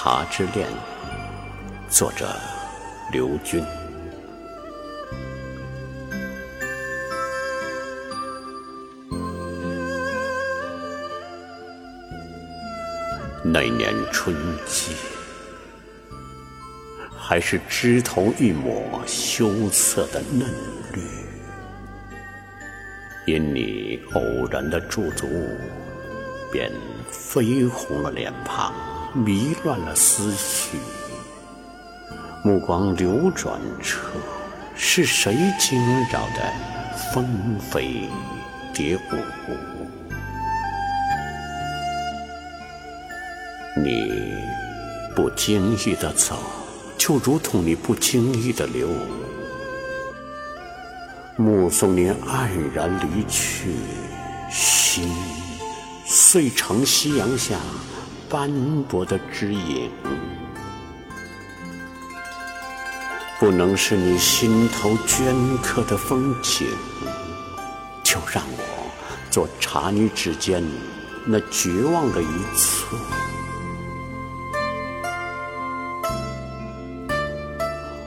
茶之恋，作者刘军。那年春季，还是枝头一抹羞涩的嫩绿，因你偶然的驻足，便绯红了脸庞，迷乱了思绪。目光流转处，是谁惊扰的蜂飞蝶舞？你不经意的走，就如同你不经意的留。目送你黯然离去，心碎成夕阳下斑驳的枝影。不能是你心头镌刻的风景，就让我做茶女指尖那绝望的一寸。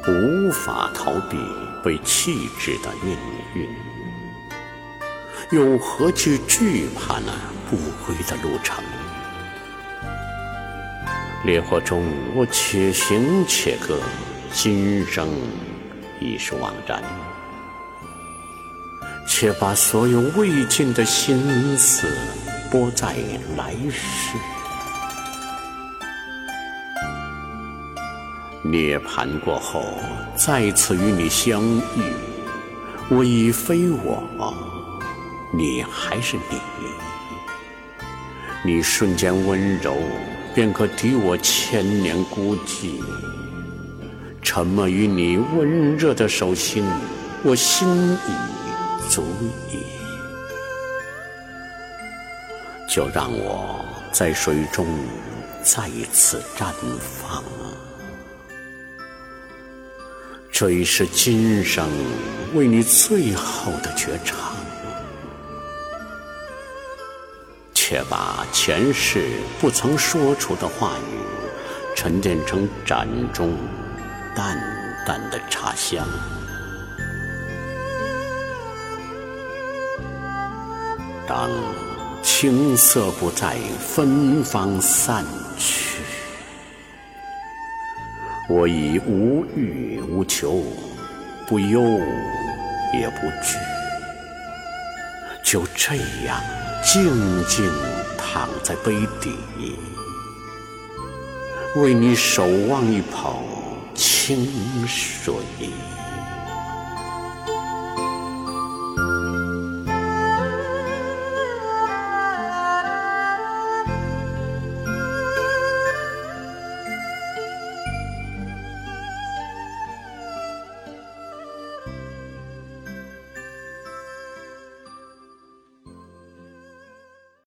无法逃避被弃置的命运，又何惧惧怕那不归的路程？烈火中，我且行且歌，今生已是枉然。且把所有未尽的心思拨在来世。涅槃过后，再次与你相遇，我已非我，你还是你。你瞬间温柔，便可抵我千年孤寂。沉默于你温热的手心，我心已足矣。就让我在水中再一次绽放。这已是今生为你最后的绝唱，却把前世不曾说出的话语，沉淀成盏中淡淡的茶香。当青涩不再，芬芳散去。我已无欲无求，不忧也不惧，就这样静静躺在杯底，为你守望一捧清水。